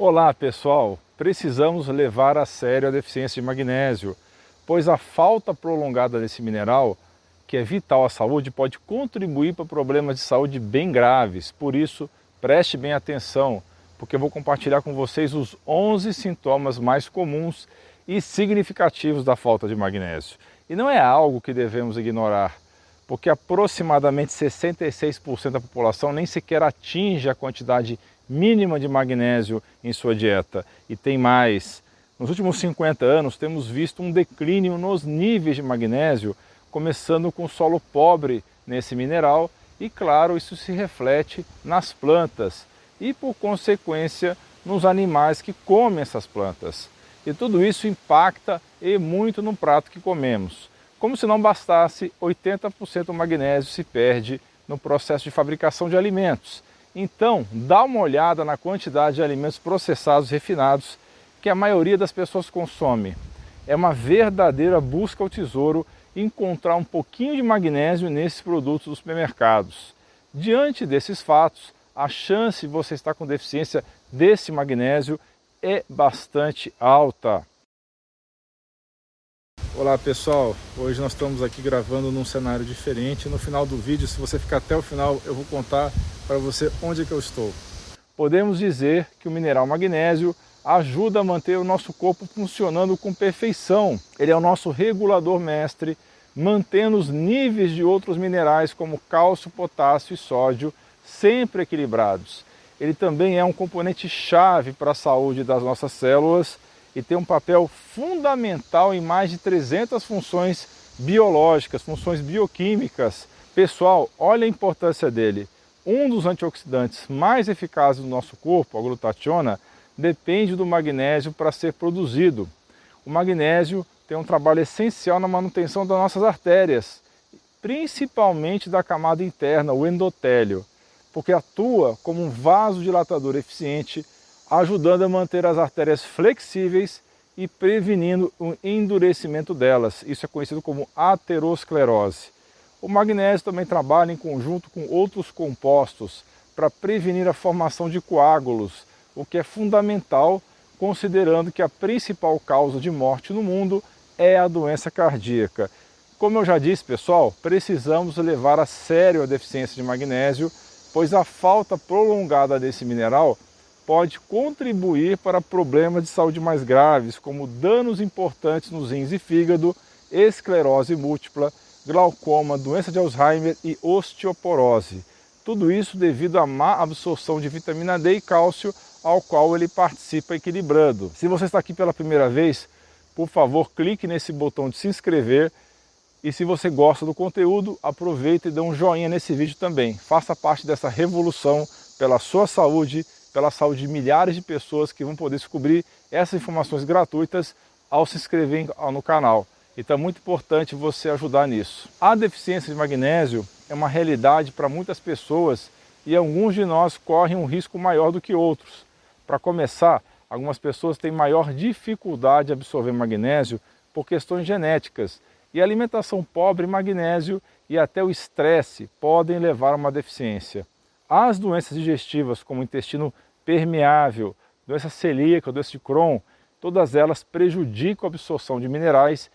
Olá pessoal, precisamos levar a sério a deficiência de magnésio, pois a falta prolongada desse mineral, que é vital à saúde, pode contribuir para problemas de saúde bem graves. Por isso, preste bem atenção, porque eu vou compartilhar com vocês os 11 sintomas mais comuns e significativos da falta de magnésio. E não é algo que devemos ignorar, porque aproximadamente 66% da população nem sequer atinge a quantidade mínima de magnésio em sua dieta. E tem mais. Nos últimos 50 anos temos visto um declínio nos níveis de magnésio, começando com solo pobre nesse mineral e claro, isso se reflete nas plantas e por consequência nos animais que comem essas plantas. E tudo isso impacta e muito no prato que comemos. Como se não bastasse, 80% do magnésio se perde no processo de fabricação de alimentos. Então, dá uma olhada na quantidade de alimentos processados refinados que a maioria das pessoas consome. É uma verdadeira busca ao tesouro encontrar um pouquinho de magnésio nesses produtos dos supermercados. Diante desses fatos, a chance de você estar com deficiência desse magnésio é bastante alta. Olá pessoal, hoje nós estamos aqui gravando num cenário diferente. No final do vídeo, se você ficar até o final, eu vou contar para você onde é que eu estou. Podemos dizer que o mineral magnésio ajuda a manter o nosso corpo funcionando com perfeição. Ele é o nosso regulador mestre, mantendo os níveis de outros minerais como cálcio, potássio e sódio sempre equilibrados. Ele também é um componente chave para a saúde das nossas células e tem um papel fundamental em mais de 300 funções biológicas, funções bioquímicas. Pessoal, olha a importância dele. Um dos antioxidantes mais eficazes do nosso corpo, a glutationa, depende do magnésio para ser produzido. O magnésio tem um trabalho essencial na manutenção das nossas artérias, principalmente da camada interna, o endotélio, porque atua como um vasodilatador eficiente ajudando a manter as artérias flexíveis e prevenindo o endurecimento delas. Isso é conhecido como aterosclerose. O magnésio também trabalha em conjunto com outros compostos para prevenir a formação de coágulos, o que é fundamental considerando que a principal causa de morte no mundo é a doença cardíaca. Como eu já disse, pessoal, precisamos levar a sério a deficiência de magnésio, pois a falta prolongada desse mineral pode contribuir para problemas de saúde mais graves, como danos importantes nos rins e fígado, esclerose múltipla, glaucoma, doença de Alzheimer e osteoporose. Tudo isso devido à má absorção de vitamina D e cálcio, ao qual ele participa equilibrando. Se você está aqui pela primeira vez, por favor, clique nesse botão de se inscrever e se você gosta do conteúdo, aproveita e dê um joinha nesse vídeo também. Faça parte dessa revolução pela sua saúde pela saúde de milhares de pessoas que vão poder descobrir essas informações gratuitas ao se inscrever no canal. Então é muito importante você ajudar nisso. A deficiência de magnésio é uma realidade para muitas pessoas e alguns de nós correm um risco maior do que outros. Para começar, algumas pessoas têm maior dificuldade de absorver magnésio por questões genéticas e alimentação pobre em magnésio e até o estresse podem levar a uma deficiência. As doenças digestivas, como intestino permeável, doença celíaca, doença de Crohn, todas elas prejudicam a absorção de minerais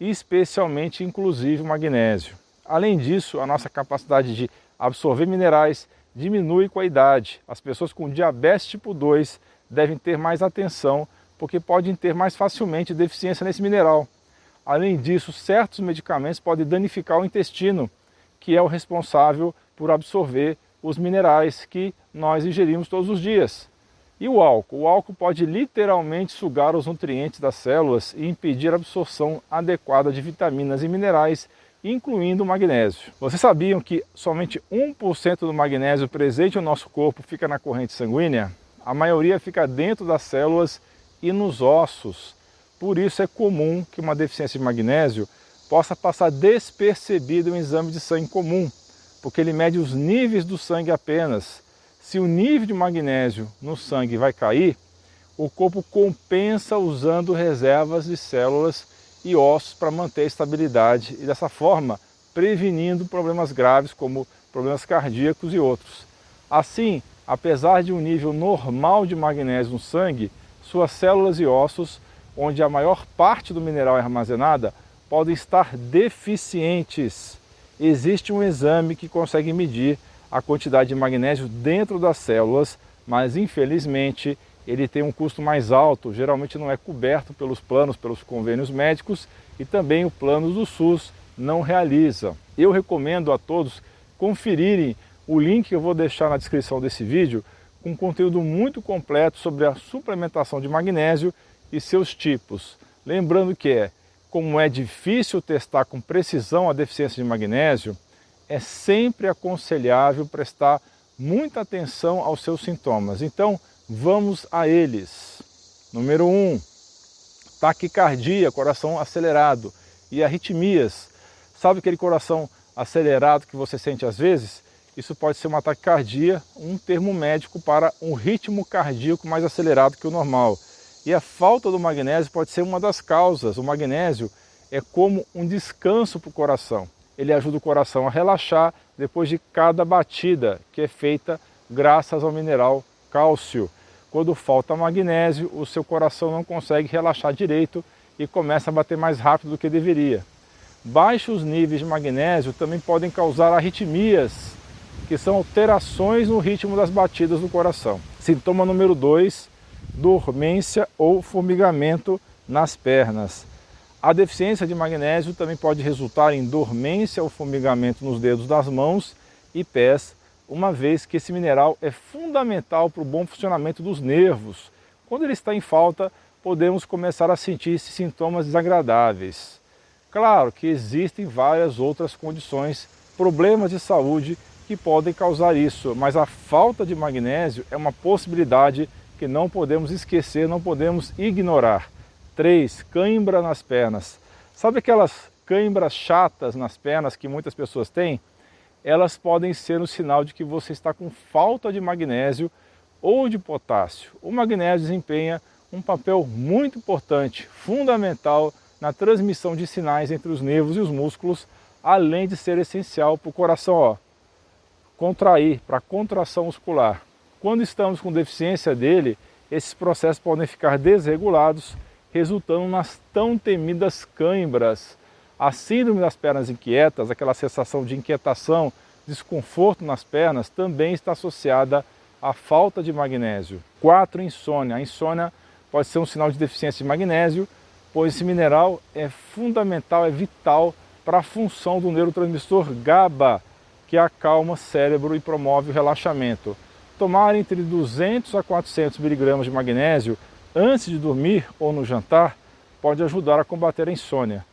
especialmente, inclusive, o magnésio. Além disso, a nossa capacidade de absorver minerais diminui com a idade. As pessoas com diabetes tipo 2 devem ter mais atenção porque podem ter mais facilmente deficiência nesse mineral. Além disso, certos medicamentos podem danificar o intestino, que é o responsável por absorver os minerais que nós ingerimos todos os dias. E o álcool? O álcool pode literalmente sugar os nutrientes das células e impedir a absorção adequada de vitaminas e minerais, incluindo o magnésio. Vocês sabiam que somente 1% do magnésio presente no nosso corpo fica na corrente sanguínea? A maioria fica dentro das células e nos ossos. Por isso é comum que uma deficiência de magnésio possa passar despercebida em um exame de sangue comum, porque ele mede os níveis do sangue apenas. Se o nível de magnésio no sangue vai cair, o corpo compensa usando reservas de células e ossos para manter a estabilidade e dessa forma prevenindo problemas graves como problemas cardíacos e outros. Assim, apesar de um nível normal de magnésio no sangue, suas células e ossos, onde a maior parte do mineral é armazenada, podem estar deficientes. Existe um exame que consegue medir a quantidade de magnésio dentro das células, mas infelizmente ele tem um custo mais alto, geralmente não é coberto pelos planos, pelos convênios médicos e também o plano do SUS não realiza. Eu recomendo a todos conferirem o link que eu vou deixar na descrição desse vídeo com conteúdo muito completo sobre a suplementação de magnésio e seus tipos. Lembrando que é, como é difícil testar com precisão a deficiência de magnésio, é sempre aconselhável prestar muita atenção aos seus sintomas. Então, vamos a eles. Número 1, um, taquicardia, coração acelerado e arritmias. Sabe aquele coração acelerado que você sente às vezes? Isso pode ser uma taquicardia, um termo médico para um ritmo cardíaco mais acelerado que o normal. E a falta do magnésio pode ser uma das causas. O magnésio é como um descanso para o coração. Ele ajuda o coração a relaxar depois de cada batida, que é feita graças ao mineral cálcio. Quando falta magnésio, o seu coração não consegue relaxar direito e começa a bater mais rápido do que deveria. Baixos níveis de magnésio também podem causar arritmias, que são alterações no ritmo das batidas do coração. Sintoma número 2, dormência ou formigamento nas pernas. A deficiência de magnésio também pode resultar em dormência ou formigamento nos dedos das mãos e pés, uma vez que esse mineral é fundamental para o bom funcionamento dos nervos. Quando ele está em falta, podemos começar a sentir esses sintomas desagradáveis. Claro que existem várias outras condições, problemas de saúde que podem causar isso, mas a falta de magnésio é uma possibilidade que não podemos esquecer, não podemos ignorar. 3. Cãibra nas pernas. Sabe aquelas cãibras chatas nas pernas que muitas pessoas têm? Elas podem ser um sinal de que você está com falta de magnésio ou de potássio. O magnésio desempenha um papel muito importante, fundamental na transmissão de sinais entre os nervos e os músculos, além de ser essencial para o coração ó, contrair, para a contração muscular. Quando estamos com deficiência dele, esses processos podem ficar desregulados, resultando nas tão temidas cãibras. A síndrome das pernas inquietas, aquela sensação de inquietação, desconforto nas pernas, também está associada à falta de magnésio. 4. Insônia. A insônia pode ser um sinal de deficiência de magnésio pois esse mineral é fundamental, é vital para a função do neurotransmissor GABA, que acalma o cérebro e promove o relaxamento. Tomar entre 200 a 400 miligramas de magnésio antes de dormir ou no jantar pode ajudar a combater a insônia.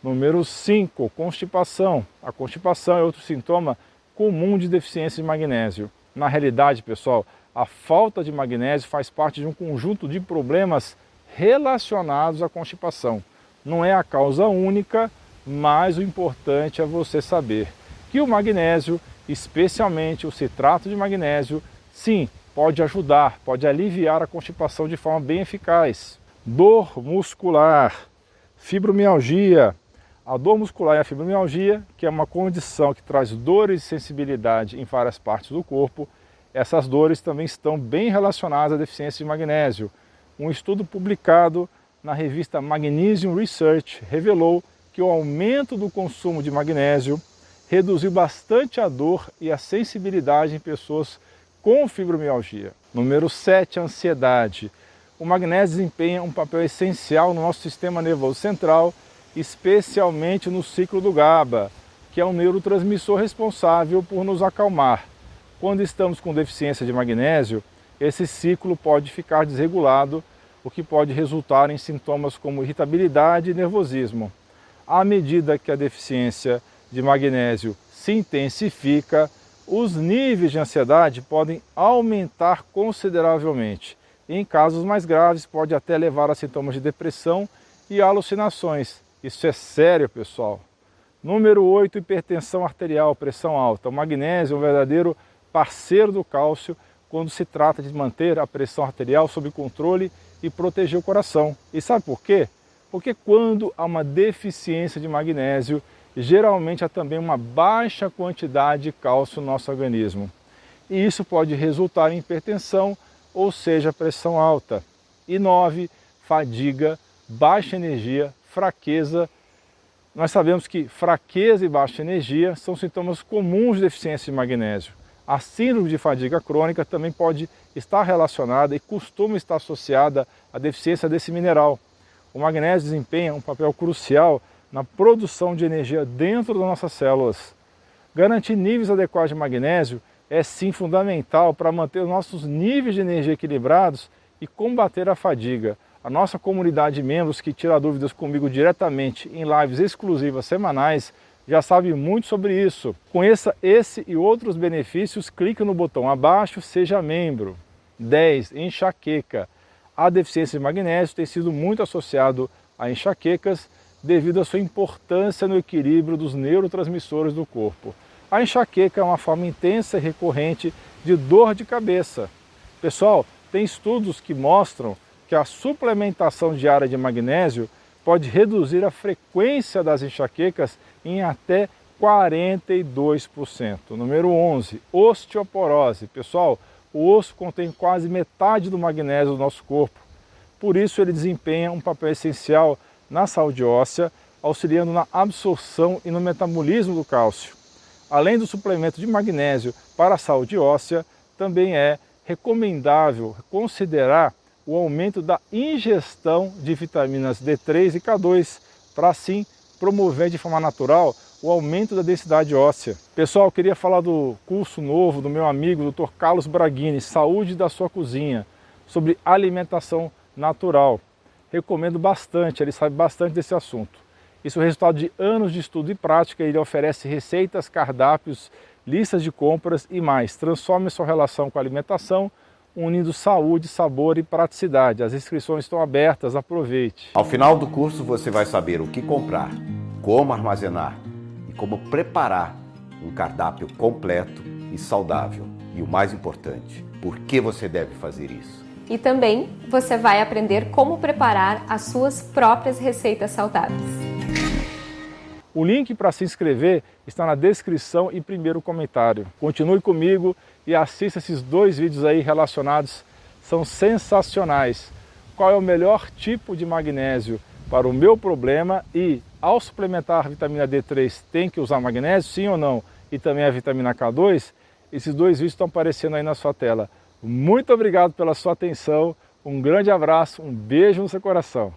Número 5, constipação. A constipação é outro sintoma comum de deficiência de magnésio. Na realidade, pessoal, a falta de magnésio faz parte de um conjunto de problemas relacionados à constipação. Não é a causa única, mas o importante é você saber que o magnésio, especialmente o citrato de magnésio, sim, pode ajudar, pode aliviar a constipação de forma bem eficaz. Dor muscular, fibromialgia. A dor muscular e a fibromialgia, que é uma condição que traz dores e sensibilidade em várias partes do corpo, essas dores também estão bem relacionadas à deficiência de magnésio. Um estudo publicado na revista Magnesium Research revelou que o aumento do consumo de magnésio reduziu bastante a dor e a sensibilidade em pessoas com fibromialgia. Número 7, ansiedade. O magnésio desempenha um papel essencial no nosso sistema nervoso central, especialmente no ciclo do GABA, que é um neurotransmissor responsável por nos acalmar. Quando estamos com deficiência de magnésio, esse ciclo pode ficar desregulado, o que pode resultar em sintomas como irritabilidade e nervosismo. À medida que a deficiência de magnésio se intensifica, os níveis de ansiedade podem aumentar consideravelmente. Em casos mais graves, pode até levar a sintomas de depressão e alucinações. Isso é sério, pessoal. Número 8, hipertensão arterial, pressão alta. O magnésio é um verdadeiro parceiro do cálcio quando se trata de manter a pressão arterial sob controle e proteger o coração. E sabe por quê? Porque quando há uma deficiência de magnésio, geralmente há também uma baixa quantidade de cálcio no nosso organismo. e isso pode resultar em hipertensão, ou seja, pressão alta. E 9, fadiga, baixa energia, fraqueza. Nós sabemos que fraqueza e baixa energia são sintomas comuns de deficiência de magnésio. A síndrome de fadiga crônica também pode estar relacionada e costuma estar associada à deficiência desse mineral. O magnésio desempenha um papel crucial na produção de energia dentro das nossas células. Garantir níveis adequados de magnésio é sim fundamental para manter os nossos níveis de energia equilibrados e combater a fadiga. A nossa comunidade de membros que tira dúvidas comigo diretamente em lives exclusivas semanais já sabe muito sobre isso. Conheça esse e outros benefícios, clique no botão abaixo, seja membro. 10. Enxaqueca. A deficiência de magnésio tem sido muito associado a enxaquecas devido à sua importância no equilíbrio dos neurotransmissores do corpo. A enxaqueca é uma forma intensa e recorrente de dor de cabeça. Pessoal, tem estudos que mostram que a suplementação diária de magnésio pode reduzir a frequência das enxaquecas em até 42%. Número 11, osteoporose. Pessoal, o osso contém quase metade do magnésio do nosso corpo. Por isso ele desempenha um papel essencial na saúde óssea, auxiliando na absorção e no metabolismo do cálcio. Além do suplemento de magnésio para a saúde óssea, também é recomendável considerar o aumento da ingestão de vitaminas D3 e K2 para assim promover de forma natural o aumento da densidade óssea. Pessoal, eu queria falar do curso novo do meu amigo Dr. Carlos Braghini, Saúde da sua cozinha, sobre alimentação natural. Recomendo bastante, ele sabe bastante desse assunto. Isso é o resultado de anos de estudo e prática. Ele oferece receitas, cardápios, listas de compras e mais. Transforme sua relação com a alimentação, unindo saúde, sabor e praticidade. As inscrições estão abertas, aproveite. Ao final do curso você vai saber o que comprar, como armazenar e como preparar um cardápio completo e saudável. E o mais importante, por que você deve fazer isso. E também você vai aprender como preparar as suas próprias receitas saudáveis. O link para se inscrever está na descrição e primeiro comentário. Continue comigo e assista esses dois vídeos aí relacionados, são sensacionais. Qual é o melhor tipo de magnésio para o meu problema e ao suplementar a vitamina D3 tem que usar magnésio, sim ou não? E também a vitamina K2? Esses dois vídeos estão aparecendo aí na sua tela. Muito obrigado pela sua atenção, um grande abraço, um beijo no seu coração.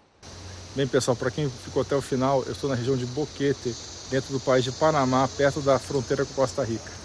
Bem, pessoal, para quem ficou até o final, eu estou na região de Boquete, dentro do país de Panamá, perto da fronteira com Costa Rica.